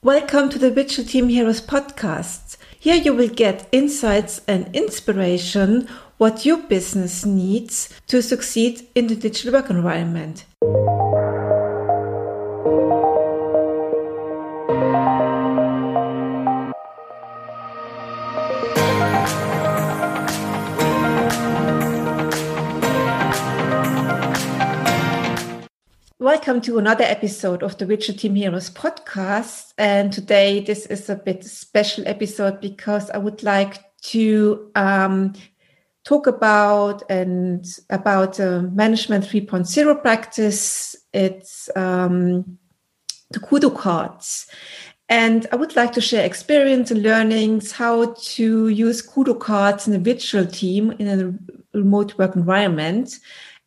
Welcome to the Digital Team Heroes podcast. Here you will get insights and inspiration what your business needs to succeed in the digital work environment. Welcome to another episode of the Digital Team Heroes podcast. And today, this is a bit special episode because I would like to um, talk about and about uh, management 3.0 practice. It's um, the Kudo cards. And I would like to share experience and learnings how to use Kudo cards in a virtual team in a remote work environment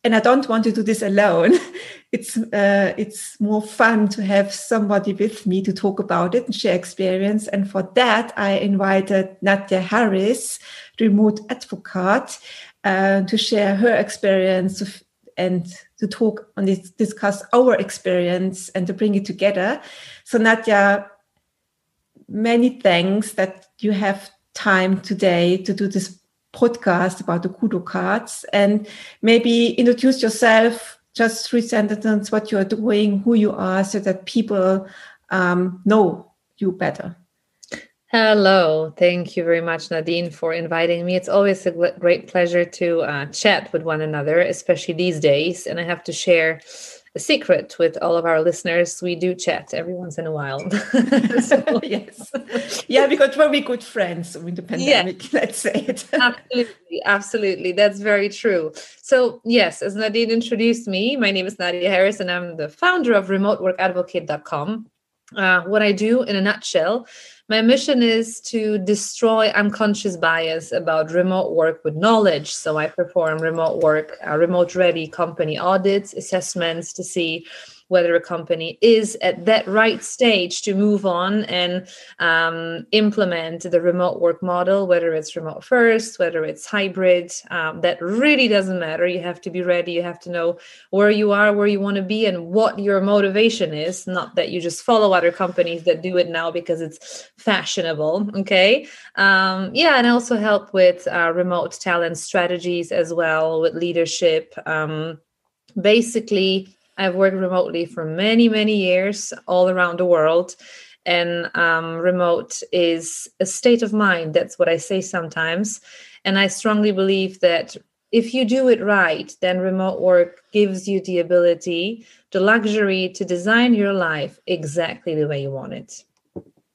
and I don't want to do this alone. It's uh, it's more fun to have somebody with me to talk about it and share experience. And for that, I invited Nadia Harris, remote advocate, uh, to share her experience and to talk on this, discuss our experience and to bring it together. So Nadia, many thanks that you have time today to do this podcast about the Kudo cards and maybe introduce yourself, just three sentences, what you are doing, who you are, so that people um, know you better. Hello. Thank you very much, Nadine, for inviting me. It's always a great pleasure to uh, chat with one another, especially these days. And I have to share a secret with all of our listeners. We do chat every once in a while. so, yes. Yeah, because we're good friends with the pandemic, yeah. let's say it. absolutely. Absolutely. That's very true. So, yes, as Nadine introduced me, my name is Nadia Harris, and I'm the founder of remoteworkadvocate.com. Uh, what I do in a nutshell my mission is to destroy unconscious bias about remote work with knowledge. So I perform remote work, uh, remote ready company audits, assessments to see whether a company is at that right stage to move on and um, implement the remote work model, whether it's remote first, whether it's hybrid. Um, that really doesn't matter. You have to be ready. You have to know where you are, where you want to be, and what your motivation is. Not that you just follow other companies that do it now because it's fashionable. Okay. Um, yeah. And also help with uh, remote talent strategies as well, with leadership. Um, basically, I've worked remotely for many, many years all around the world. And um, remote is a state of mind. That's what I say sometimes. And I strongly believe that if you do it right, then remote work gives you the ability, the luxury to design your life exactly the way you want it.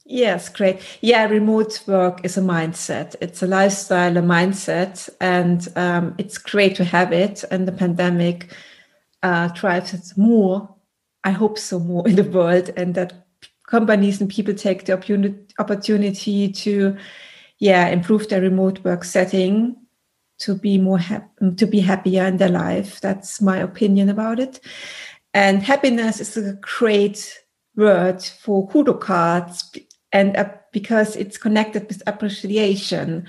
Yes, great. Yeah, remote work is a mindset. It's a lifestyle, a mindset, and um, it's great to have it. And the pandemic uh, drives it more. I hope so more in the world, and that companies and people take the opportunity to, yeah, improve their remote work setting to be more to be happier in their life. That's my opinion about it. And happiness is a great word for kudo cards and uh, because it's connected with appreciation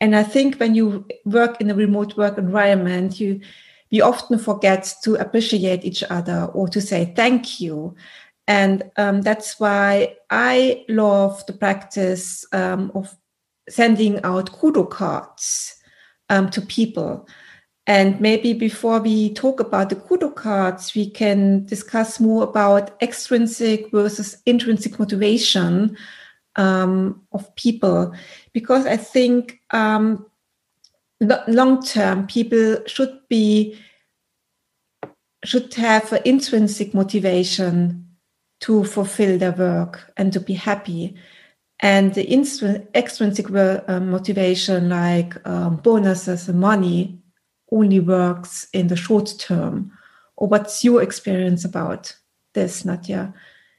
and i think when you work in a remote work environment you we often forget to appreciate each other or to say thank you. And um, that's why I love the practice um, of sending out kudo cards um, to people. And maybe before we talk about the kudo cards, we can discuss more about extrinsic versus intrinsic motivation um, of people, because I think um, long term people should be should have an intrinsic motivation to fulfill their work and to be happy. And the extrinsic uh, motivation like um, bonuses and money only works in the short term. Or what's your experience about this nadia?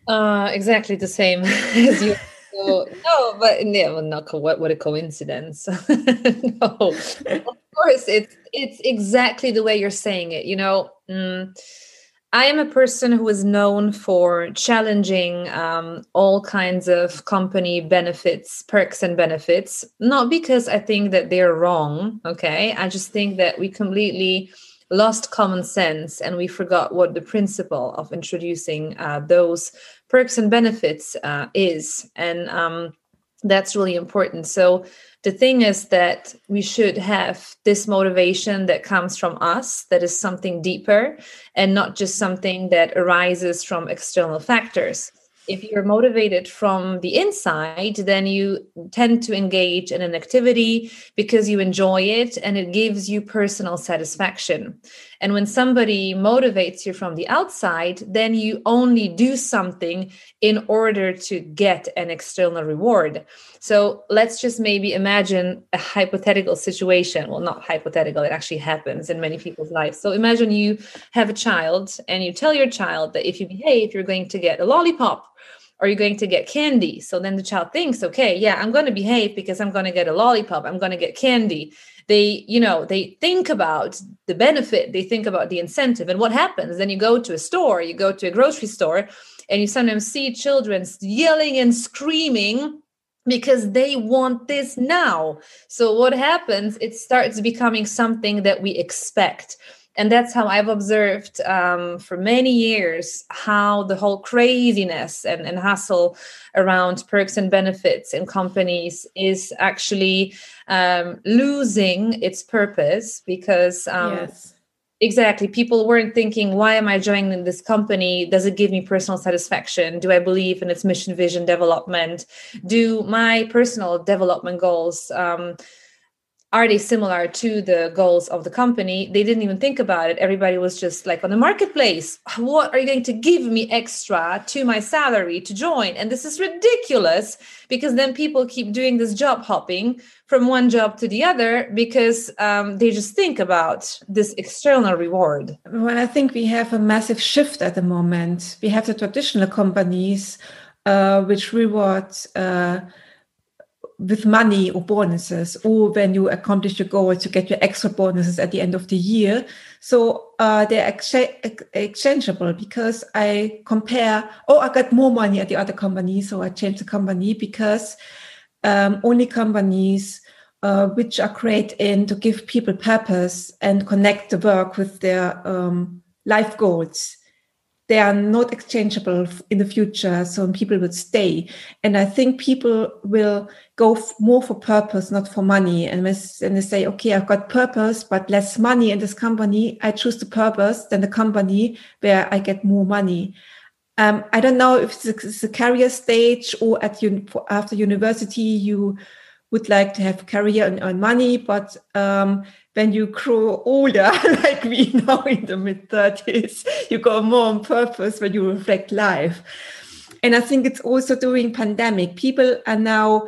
Uh, exactly the same as you so, no, but yeah, well, not what what a coincidence. no, of course, it's it's exactly the way you're saying it. You know, mm, I am a person who is known for challenging um, all kinds of company benefits, perks, and benefits. Not because I think that they're wrong. Okay, I just think that we completely lost common sense and we forgot what the principle of introducing uh, those perks and benefits uh, is. And um, that's really important. So the thing is that we should have this motivation that comes from us that is something deeper and not just something that arises from external factors if you're motivated from the inside, then you tend to engage in an activity because you enjoy it and it gives you personal satisfaction. And when somebody motivates you from the outside, then you only do something in order to get an external reward. So let's just maybe imagine a hypothetical situation. Well, not hypothetical, it actually happens in many people's lives. So imagine you have a child and you tell your child that if you behave, you're going to get a lollipop are you going to get candy? So then the child thinks, okay, yeah, I'm going to behave because I'm going to get a lollipop. I'm going to get candy. They, you know, they think about the benefit, they think about the incentive. And what happens? Then you go to a store, you go to a grocery store, and you sometimes see children yelling and screaming because they want this now. So what happens? It starts becoming something that we expect and that's how I've observed um, for many years how the whole craziness and, and hustle around perks and benefits in companies is actually um, losing its purpose because um, yes. exactly people weren't thinking why am i joining this company? Does it give me personal satisfaction? Do i believe in its mission vision development? Do my personal development goals um, are they similar to the goals of the company. They didn't even think about it. Everybody was just like on the marketplace. What are you going to give me extra to my salary to join? And this is ridiculous because then people keep doing this job hopping from one job to the other because um, they just think about this external reward. Well i think we have a massive shift at the moment. We have the traditional companies uh, which reward uh, with money or bonuses, or when you accomplish your goal to get your extra bonuses at the end of the year. So uh, they're ex- exchangeable because I compare, oh, I got more money at the other company, so I change the company because um, only companies uh, which are great in to give people purpose and connect the work with their um, life goals they are not exchangeable in the future so people will stay. And i think people will go more for purpose not for money. And when they say okay i've got purpose but less money in this company i choose the purpose than the company where i get more money. Um, i don't know if it's a career stage or at un- after university you would like to have career and earn money but um, when you grow older, like we now in the mid 30s, you go more on purpose when you reflect life. And I think it's also during pandemic, people are now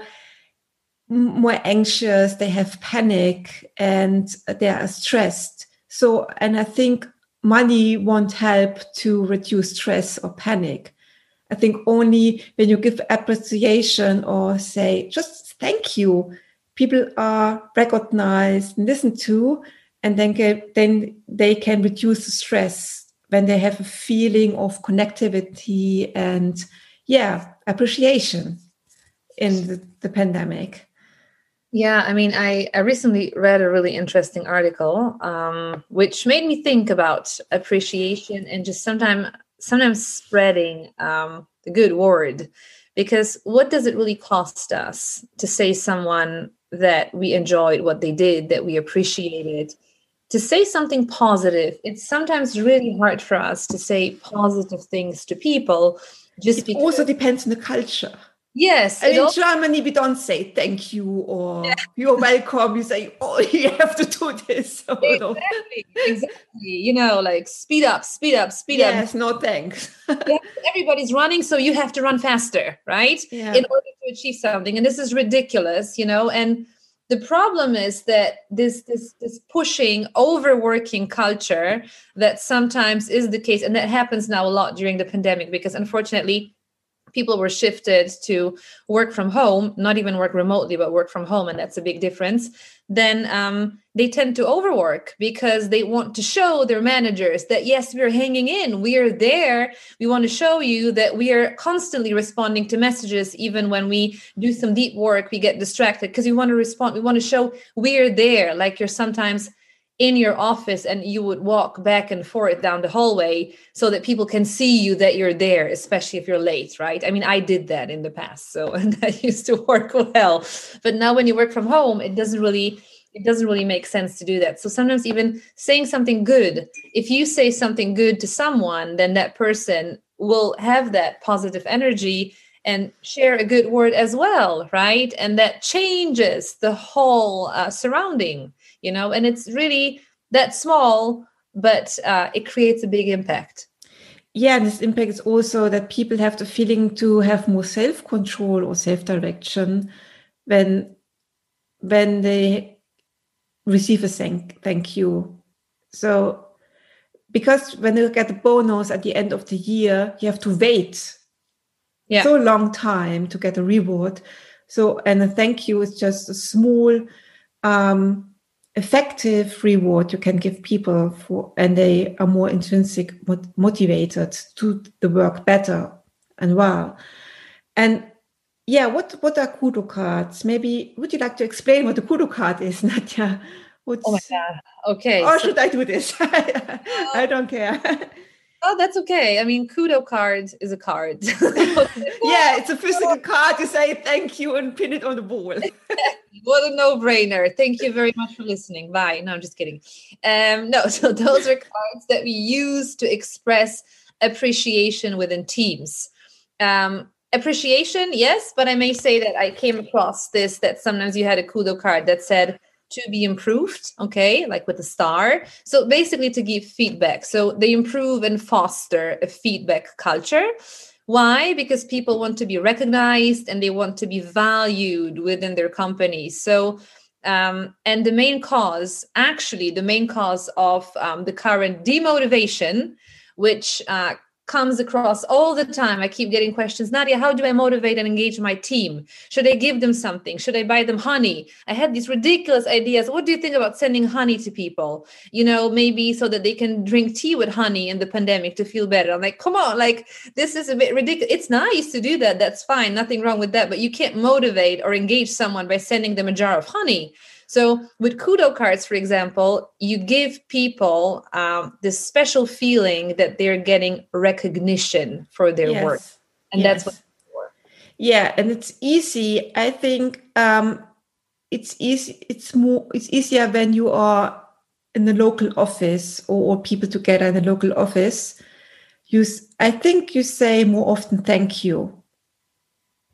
more anxious, they have panic and they are stressed. So, and I think money won't help to reduce stress or panic. I think only when you give appreciation or say, just thank you, people are recognized and listened to, and then get, then they can reduce the stress when they have a feeling of connectivity and yeah appreciation in the, the pandemic. Yeah, I mean, I, I recently read a really interesting article, um, which made me think about appreciation and just sometimes sometimes spreading um, the good word. Because what does it really cost us to say someone that we enjoyed what they did, that we appreciated. To say something positive, it's sometimes really hard for us to say positive things to people. Just it because- also depends on the culture. Yes. And in also- Germany, we don't say thank you or yeah. you're welcome. You say, oh, you have to do this. exactly. Exactly. You know, like speed up, speed up, speed yes, up. Yes, no thanks. everybody's running, so you have to run faster, right? Yeah. In order to achieve something. And this is ridiculous, you know, and the problem is that this this this pushing overworking culture that sometimes is the case and that happens now a lot during the pandemic because unfortunately people were shifted to work from home, not even work remotely, but work from home, and that's a big difference, then um, they tend to overwork because they want to show their managers that, yes, we're hanging in, we are there. We want to show you that we are constantly responding to messages, even when we do some deep work, we get distracted because we want to respond. We want to show we're there, like you're sometimes in your office and you would walk back and forth down the hallway so that people can see you that you're there especially if you're late right? I mean i did that in the past so and that used to work well. But now when you work from home it doesn't really it doesn't really make sense to do that. So sometimes even saying something good if you say something good to someone then that person will have that positive energy and share a good word as well right? And that changes the whole uh, surrounding you know? And it's really that small but uh, it creates a big impact. Yeah and this impact is also that people have the feeling to have more self-control or self-direction when when they receive a thank thank you. So because when you get the bonus at the end of the year you have to wait yeah. so long time to get a reward. So and a thank you is just a small um effective reward you can give people for and they are more intrinsic motivated to the work better and well. And yeah what what are kudo cards? Maybe would you like to explain what a kudo card is nadia? What's, oh my god. Okay or so, should i do this? I uh, don't care Oh, that's okay. I mean, kudo card is a card. yeah, it's a physical card to say thank you and pin it on the wall. what a no-brainer. Thank you very much for listening. Bye. No, I'm just kidding. Um, no, so those are cards that we use to express appreciation within teams. Um, appreciation, yes, but I may say that I came across this that sometimes you had a kudo card that said to be improved okay like with a star. So basically to give feedback. So they improve and foster a feedback culture. Why? Because people want to be recognized and they want to be valued within their company. So um, and the main cause actually the main cause of um, the current demotivation which uh, comes across all the time. I keep getting questions, Nadia, how do I motivate and engage my team? Should I give them something? Should I buy them honey? I had these ridiculous ideas. What do you think about sending honey to people? You know, maybe so that they can drink tea with honey in the pandemic to feel better. I'm like, come on, like this is a bit ridiculous. It's nice to do that. That's fine. Nothing wrong with that. But you can't motivate or engage someone by sending them a jar of honey. So with kudo cards, for example, you give people um, this special feeling that they're getting recognition for their yes. work, and yes. that's what. Yeah, and it's easy. I think um, it's easy. It's more. It's easier when you are in the local office or, or people together in the local office. You, I think you say more often thank you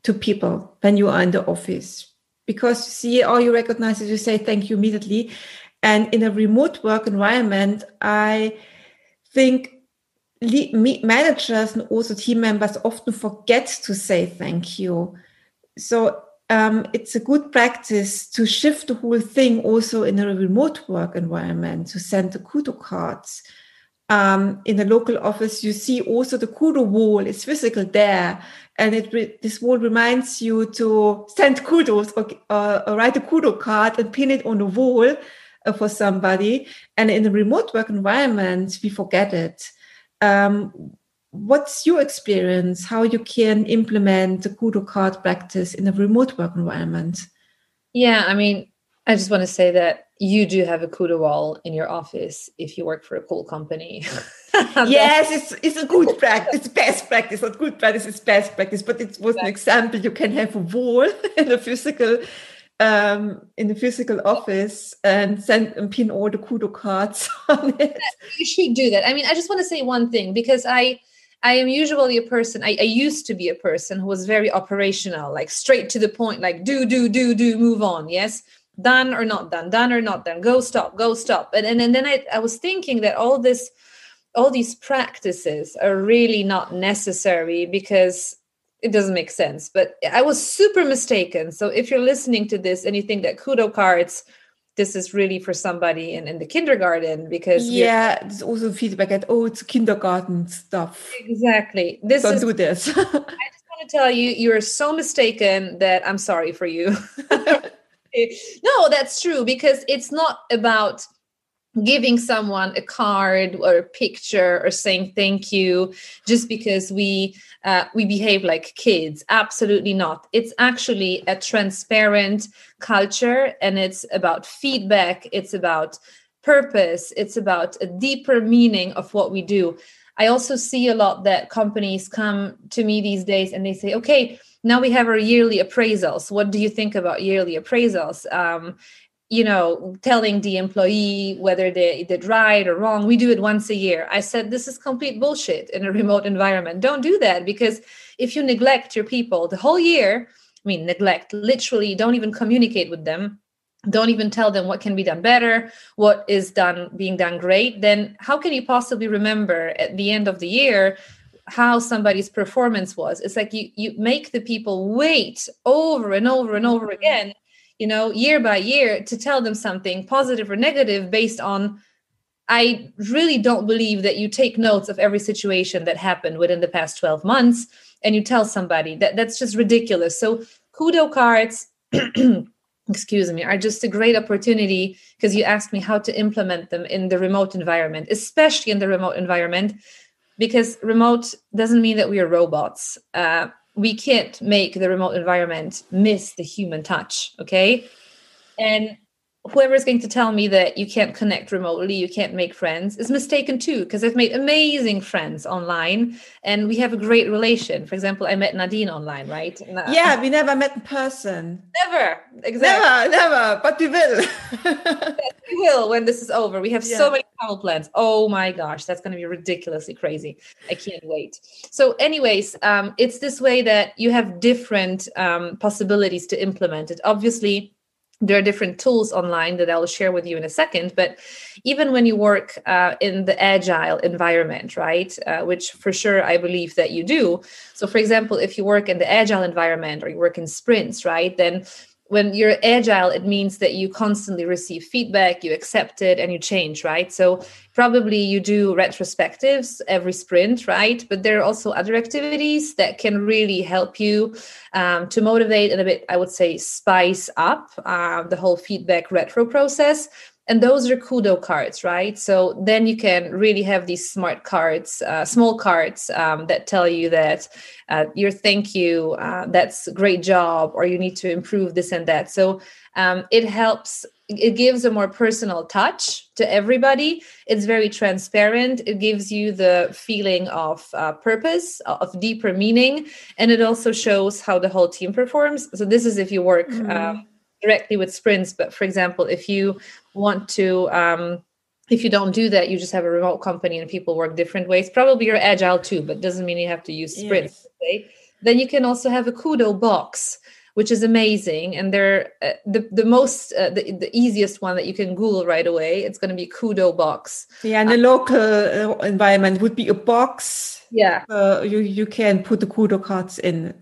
to people when you are in the office because you see all you recognize is you say thank you immediately. And in a remote work environment, I think managers and also team members often forget to say thank you. So um, it's a good practice to shift the whole thing also in a remote work environment to send the kudo cards. Um, in the local office, you see also the kudo wall is physical there and it this wall reminds you to send kudos or, uh, or, write a kudo card and pin it on the wall uh, for somebody. And in the remote work environment, we forget it. Um, what's your experience? How you can implement the kudo card practice in a remote work environment? Yeah, I mean, I just want to say that you do have a kudo wall in your office if you work for a cool company. yes, it's it's a good practice. It's best practice. Not good practice. It's best practice. But it was exactly. an example. You can have a wall in a physical um, in the physical office and send and pin all the kudo cards on it. You should do that. I mean, I just want to say one thing because I I am usually a person, I, I, used to be a person who was very operational, like straight to the point, like do, do, do, do, move on. Yes done or not done done or not done go stop go stop. And and, and then I, I was thinking that all this all these practices are really not necessary because it doesn't make sense. But i was super mistaken. So if you're listening to this and you think that kudo cards this is really for somebody in, in the kindergarten because yeah there's also feedback at oh it's kindergarten stuff. Exactly. This don't is, do this. I just want to tell you you're so mistaken that i'm sorry for you no, that's true because it's not about giving someone a card or a picture or saying thank you just because we uh, we behave like kids. Absolutely not. It's actually a transparent culture and it's about feedback it's about purpose it's about a deeper meaning of what we do. I also see a lot that companies come to me these days and they say okay now we have our yearly appraisals. What do you think about yearly appraisals? Um, you know telling the employee whether they did right or wrong. We do it once a year. I said this is complete bullshit in a remote environment. Don't do that because if you neglect your people the whole year i mean neglect literally don't even communicate with them. Don't even tell them what can be done better what is done being done great then how can you possibly remember at the end of the year how somebody's performance was. It's like you you make the people wait over and over and over mm-hmm. again you know year by year to tell them something positive or negative based on i really don't believe that you take notes of every situation that happened within the past 12 months and you tell somebody. That that's just ridiculous. So kudo cards excuse me are just a great opportunity because you asked me how to implement them in the remote environment especially in the remote environment because remote doesn't mean that we are robots. Uh, we can't make the remote environment miss the human touch okay? And whoever is going to tell me that you can't connect remotely, you can't make friends, is mistaken too, because I've made amazing friends online and we have a great relation. For example, I met Nadine online, right? Yeah, we never met in person. Never, exactly. Never, never, but we will. yes, we will when this is over. We have yeah. so many travel plans. Oh my gosh, that's going to be ridiculously crazy. I can't wait. So, anyways, um, it's this way that you have different um, possibilities to implement it. Obviously, there are different tools online that I'll share with you in a second. But even when you work uh, in the agile environment, right, uh, which for sure I believe that you do. So, for example, if you work in the agile environment or you work in sprints, right, then when you're agile it means that you constantly receive feedback you accept it and you change right? So probably you do retrospectives every sprint right? But there are also other activities that can really help you um, to motivate and a bit i would say spice up uh, the whole feedback retro process and those are kudo cards right? So then you can really have these smart cards uh, small cards um, that tell you that uh, your thank you uh, that's a great job or you need to improve this and that. So um, it helps it gives a more personal touch to everybody. It's very transparent. It gives you the feeling of uh, purpose of deeper meaning. And it also shows how the whole team performs. So this is if you work mm directly with sprints but for example if you want to um, if you don't do that you just have a remote company and people work different ways. Probably you're agile too but doesn't mean you have to use sprints yes. then you can also have a kudo box which is amazing and they're uh, the, the most uh, the, the easiest one that you can google right away it's going to be kudo box. Yeah and the local uh, environment would be a box. Yeah. Uh, you you can put the kudo cards in.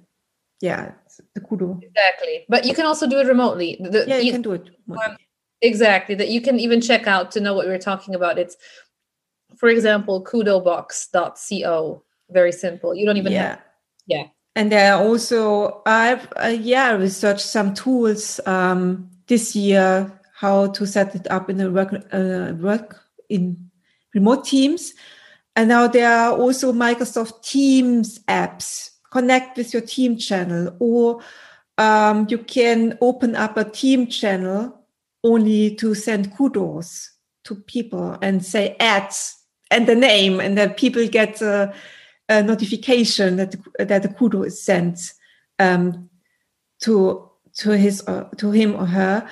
Yeah the kudo. Exactly. But you can also do it remotely. The, yeah you, you can do it um, exactly. That you can even check out to know what we are talking about. It's for example kudobox.co very simple. You don't even yeah have, yeah. And there are also i've uh, yeah researched some tools um, this year how to set it up in a work uh, work in remote teams. And now there are also microsoft teams apps connect with your team channel or um, you can open up a team channel only to send kudos to people and say ads and the name and then people get a, a notification that that the kudo is sent um, to to his to him or her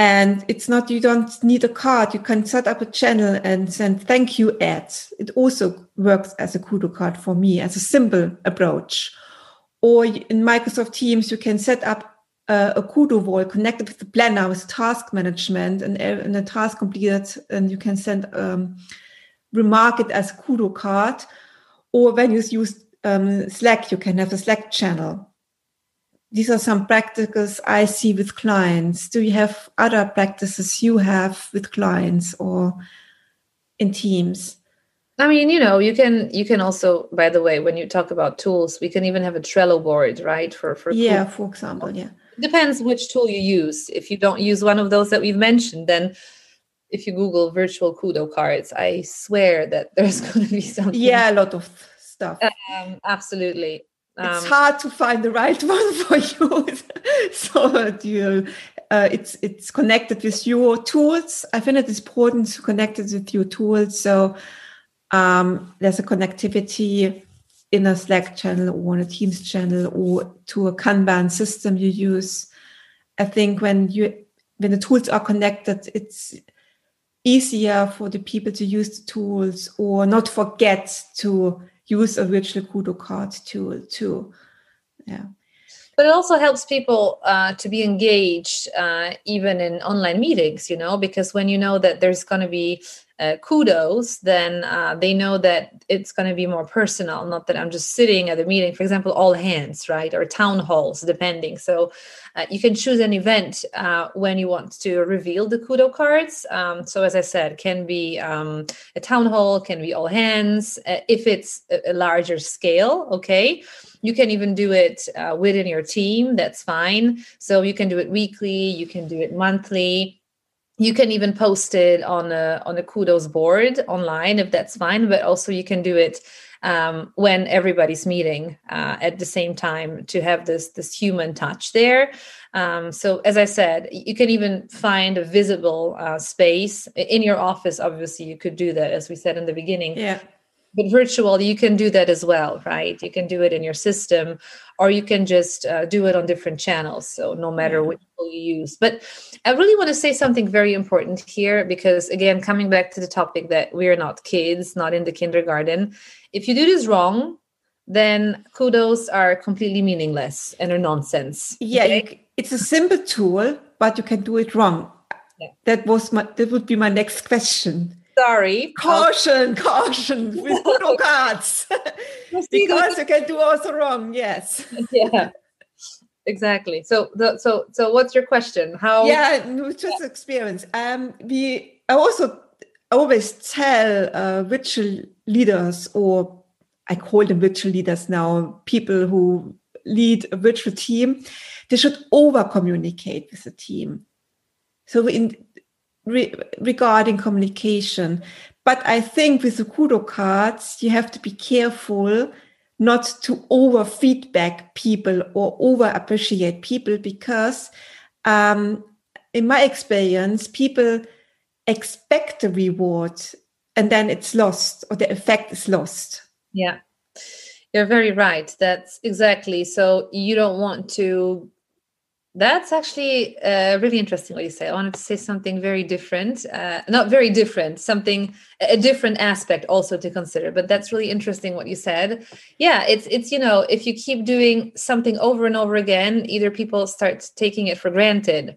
and it's not you don't need a card. You can set up a channel and send thank you ads. It also works as a kudo card for me as a simple approach. Or in microsoft teams you can set up uh, a kudo wall connected with the planner with task management and, and a task completed and you can send um, remark it as kudo card. Or when you use um, slack you can have a slack channel these are some practices i see with clients do you have other practices you have with clients or in teams I mean, you know, you can you can also, by the way, when you talk about tools, we can even have a Trello board, right? For for yeah, for example, yeah depends which tool you use. If you don't use one of those that we've mentioned, then if you Google virtual Kudo cards, I swear that there's going to be something. Yeah, a lot of stuff. Um, absolutely. Um, it's hard to find the right one for you. so do you uh, it's it's connected with your tools. I find it important to connect it with your tools. So um, there's a connectivity in a Slack channel or on a Teams channel or to a Kanban system you use. I think when you when the tools are connected, it's easier for the people to use the tools or not forget to use a virtual Kudo card tool too. Yeah. But it also helps people uh, to be engaged uh, even in online meetings, you know, because when you know that there's going to be uh, kudos, then uh, they know that it's going to be more personal, not that I'm just sitting at a meeting, for example, all hands, right? Or town halls, depending. So uh, you can choose an event uh, when you want to reveal the kudo cards. Um, so as I said, can be um, a town hall, can be all hands. Uh, if it's a, larger scale, okay. You can even do it uh, within your team. That's fine. So you can do it weekly. You can do it monthly you can even post it on a on a kudos board online if that's fine but also you can do it um, when everybody's meeting uh, at the same time to have this this human touch there. Um, so as i said you can even find a visible uh, space in your office. Obviously you could do that as we said in the beginning. Yeah but virtual you can do that as well right? You can do it in your system or you can just uh, do it on different channels so no matter which you use. But i really want to say something very important here because again coming back to the topic that we're not kids not in the kindergarten if you do this wrong then kudos are completely meaningless and are nonsense yeah okay? it's a simple tool but you can do it wrong. Yeah. that was my that would be my next question sorry. Caution, caution with photo cards. because you can do also wrong. Yes. yeah. Exactly. So the so so what's your question? How Yeah, just experience. Um we I also always tell uh virtual leaders or I call them virtual leaders now, people who lead a virtual team, they should over communicate with the team. So in re- regarding communication. But I think with the Kudo cards, you have to be careful not to over feedback people or over appreciate people because, um, in my experience, people expect the reward and then it's lost or the effect is lost. Yeah. You're very right. That's exactly. So you don't want to that's actually uh, really interesting what you say. I wanted to say something very different, uh, not very different, something a different aspect also to consider. But that's really interesting what you said. Yeah, it's it's you know if you keep doing something over and over again, either people start taking it for granted,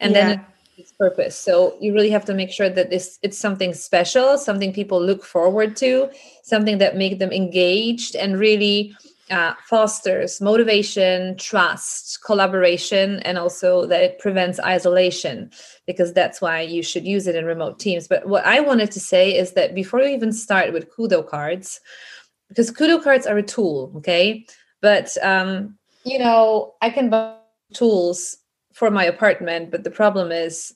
and yeah. then its purpose. So you really have to make sure that this it's something special, something people look forward to, something that make them engaged and really uh, fosters motivation, trust, collaboration, and also that it prevents isolation because that's why you should use it in remote teams. But what I wanted to say is that before you even start with Kudo cards, because Kudo cards are a tool, okay? But, um, you know, I can buy tools for my apartment, but the problem is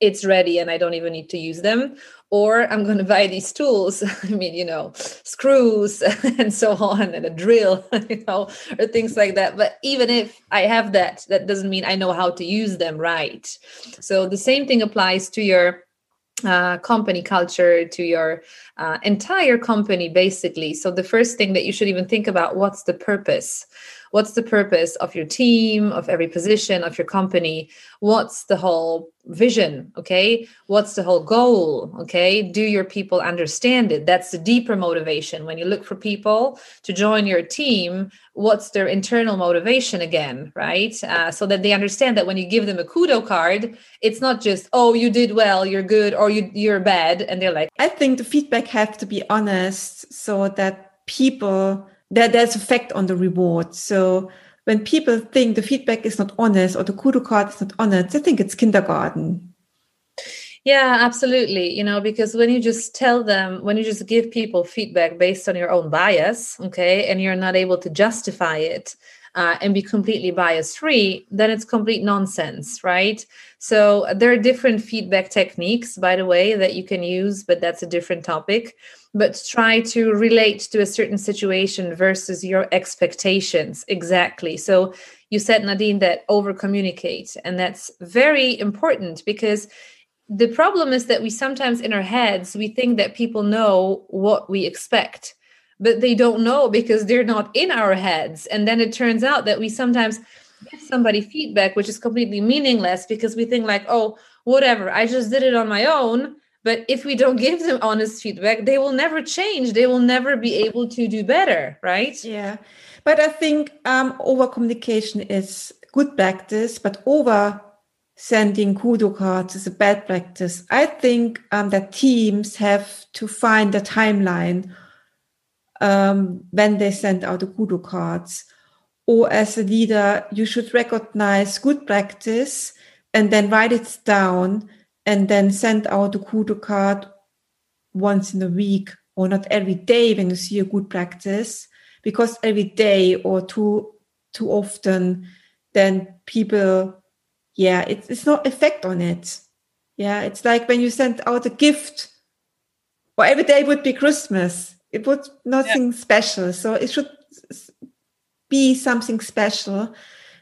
it's ready and I don't even need to use them. Or I'm going to buy these tools. I mean, you know, screws and so on, and a drill, you know, or things like that. But even if I have that, that doesn't mean I know how to use them right. So the same thing applies to your uh, company culture to your uh, entire company basically so the first thing that you should even think about what's the purpose what's the purpose of your team of every position of your company? What's the whole vision okay? What's the whole goal okay? Do your people understand it? That's the deeper motivation. When you look for people to join your team what's their internal motivation again right? Uh, so that they understand that when you give them a kudo card it's not just oh you did well you're good or you, you're bad and they're like i think the feedback has to be honest so that people that there's effect on the reward. So when people think the feedback is not honest or the kudo card is not honest, they think it's kindergarten. Yeah, absolutely. You know, because when you just tell them, when you just give people feedback based on your own bias, okay, and you're not able to justify it uh, and be completely bias free, then it's complete nonsense, right? So there are different feedback techniques, by the way, that you can use, but that's a different topic but try to relate to a certain situation versus your expectations. Exactly. So you said nadine that over communicate and that's very important because the problem is that we sometimes in our heads we think that people know what we expect but they don't know because they're not in our heads. And then it turns out that we sometimes give somebody feedback which is completely meaningless because we think like oh whatever i just did it on my own but if we don't give them honest feedback they will never change. They will never be able to do better right? Yeah. But i think um, over communication is good practice but over sending kudo cards is a bad practice. I think um, that teams have to find a timeline um, when they send out the kudo cards. Or as a leader you should recognize good practice and then write it down and then send out a kudo card once in a week or not every day when you see a good practice because every day or too too often then people yeah it's, it's not effect on it. Yeah it's like when you send out a gift or every day would be christmas. It would nothing yeah. special. So it should be something special.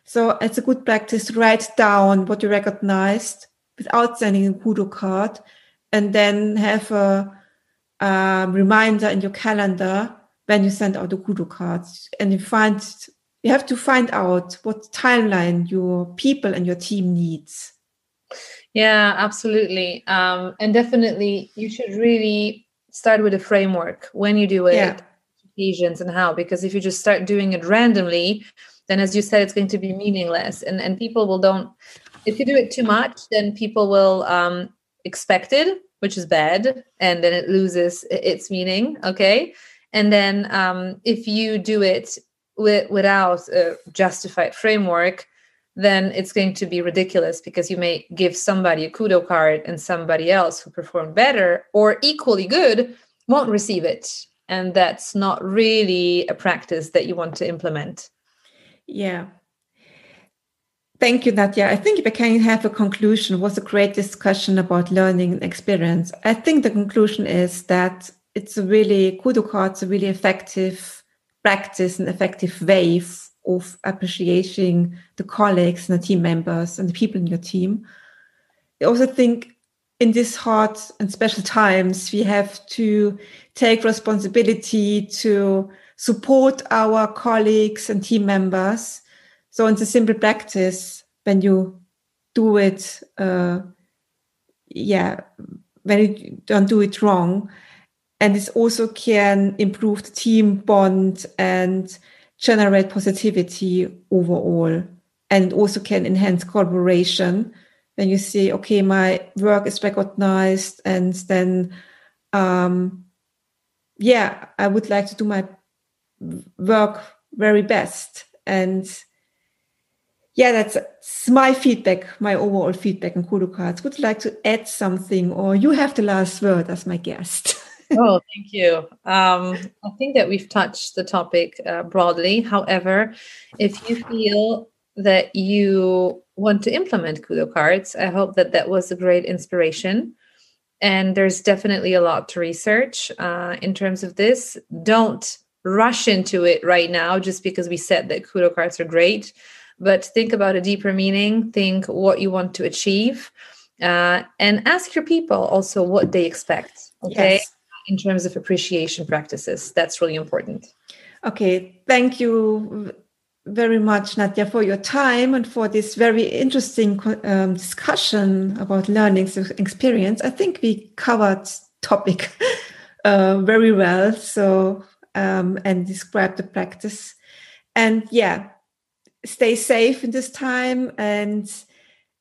So it's a good practice. To write down what you recognized without sending a kudo card and then have a, a reminder in your calendar when you send out the kudo cards. And you find you have to find out what timeline your people and your team needs. Yeah absolutely. Um, and definitely you should really start with a framework when you do it yeah. occasions and how because if you just start doing it randomly then as you said it's going to be meaningless. And and people will don't if you do it too much then people will um expect it which is bad and then it loses its meaning okay? And then um if you do it with, without a justified framework then it's going to be ridiculous because you may give somebody a kudo card and somebody else who performed better or equally good won't receive it. And that's not really a practice that you want to implement. Yeah. Thank you, Nadia. I think if I can have a conclusion, it was a great discussion about learning and experience. I think the conclusion is that it's a really, cards a really effective practice and effective way of appreciating the colleagues and the team members and the people in your team. I also think in these hard and special times, we have to take responsibility to support our colleagues and team members. So it's a simple practice when you do it, uh, yeah, when you don't do it wrong. And this also can improve the team bond and generate positivity overall. And also can enhance collaboration when you say, okay, my work is recognized and then um, yeah, I would like to do my work very best. And yeah, that's my feedback, my overall feedback on Kudo Cards. Would you like to add something, or you have the last word as my guest? oh, thank you. Um, I think that we've touched the topic uh, broadly. However, if you feel that you want to implement Kudo Cards, I hope that that was a great inspiration. And there's definitely a lot to research uh, in terms of this. Don't rush into it right now just because we said that kudo cards are great but think about a deeper meaning think what you want to achieve uh, and ask your people also what they expect okay yes. in terms of appreciation practices that's really important okay thank you very much nadia for your time and for this very interesting um, discussion about learning experience i think we covered topic uh, very well so um, and describe the practice. And yeah, stay safe in this time and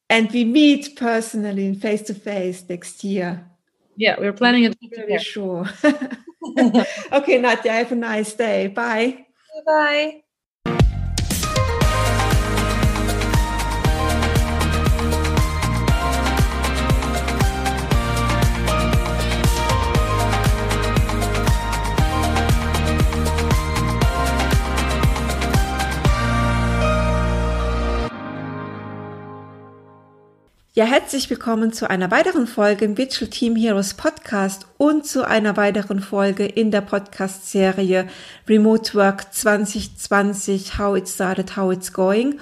and we meet personally and face to face next year. Yeah, we're planning it. Very sure. okay, Nadia, have a nice day. Bye. Bye. Ja, herzlich willkommen zu einer weiteren Folge im Digital Team Heroes Podcast und zu einer weiteren Folge in der Podcast-Serie Remote Work 2020, How It Started, How It's Going.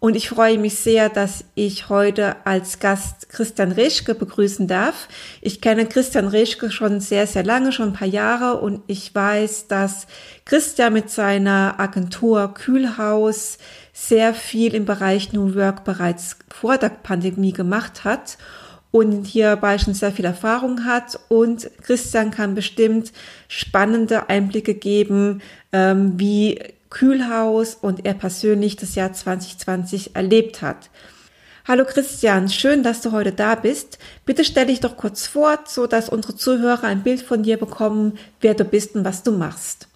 Und ich freue mich sehr, dass ich heute als Gast Christian Reschke begrüßen darf. Ich kenne Christian Reschke schon sehr, sehr lange, schon ein paar Jahre und ich weiß, dass Christian mit seiner Agentur Kühlhaus sehr viel im Bereich New Work bereits vor der Pandemie gemacht hat und hierbei schon sehr viel Erfahrung hat. Und Christian kann bestimmt spannende Einblicke geben, ähm, wie Kühlhaus und er persönlich das Jahr 2020 erlebt hat. Hallo Christian, schön, dass du heute da bist. Bitte stell dich doch kurz vor, so dass unsere Zuhörer ein Bild von dir bekommen, wer du bist und was du machst.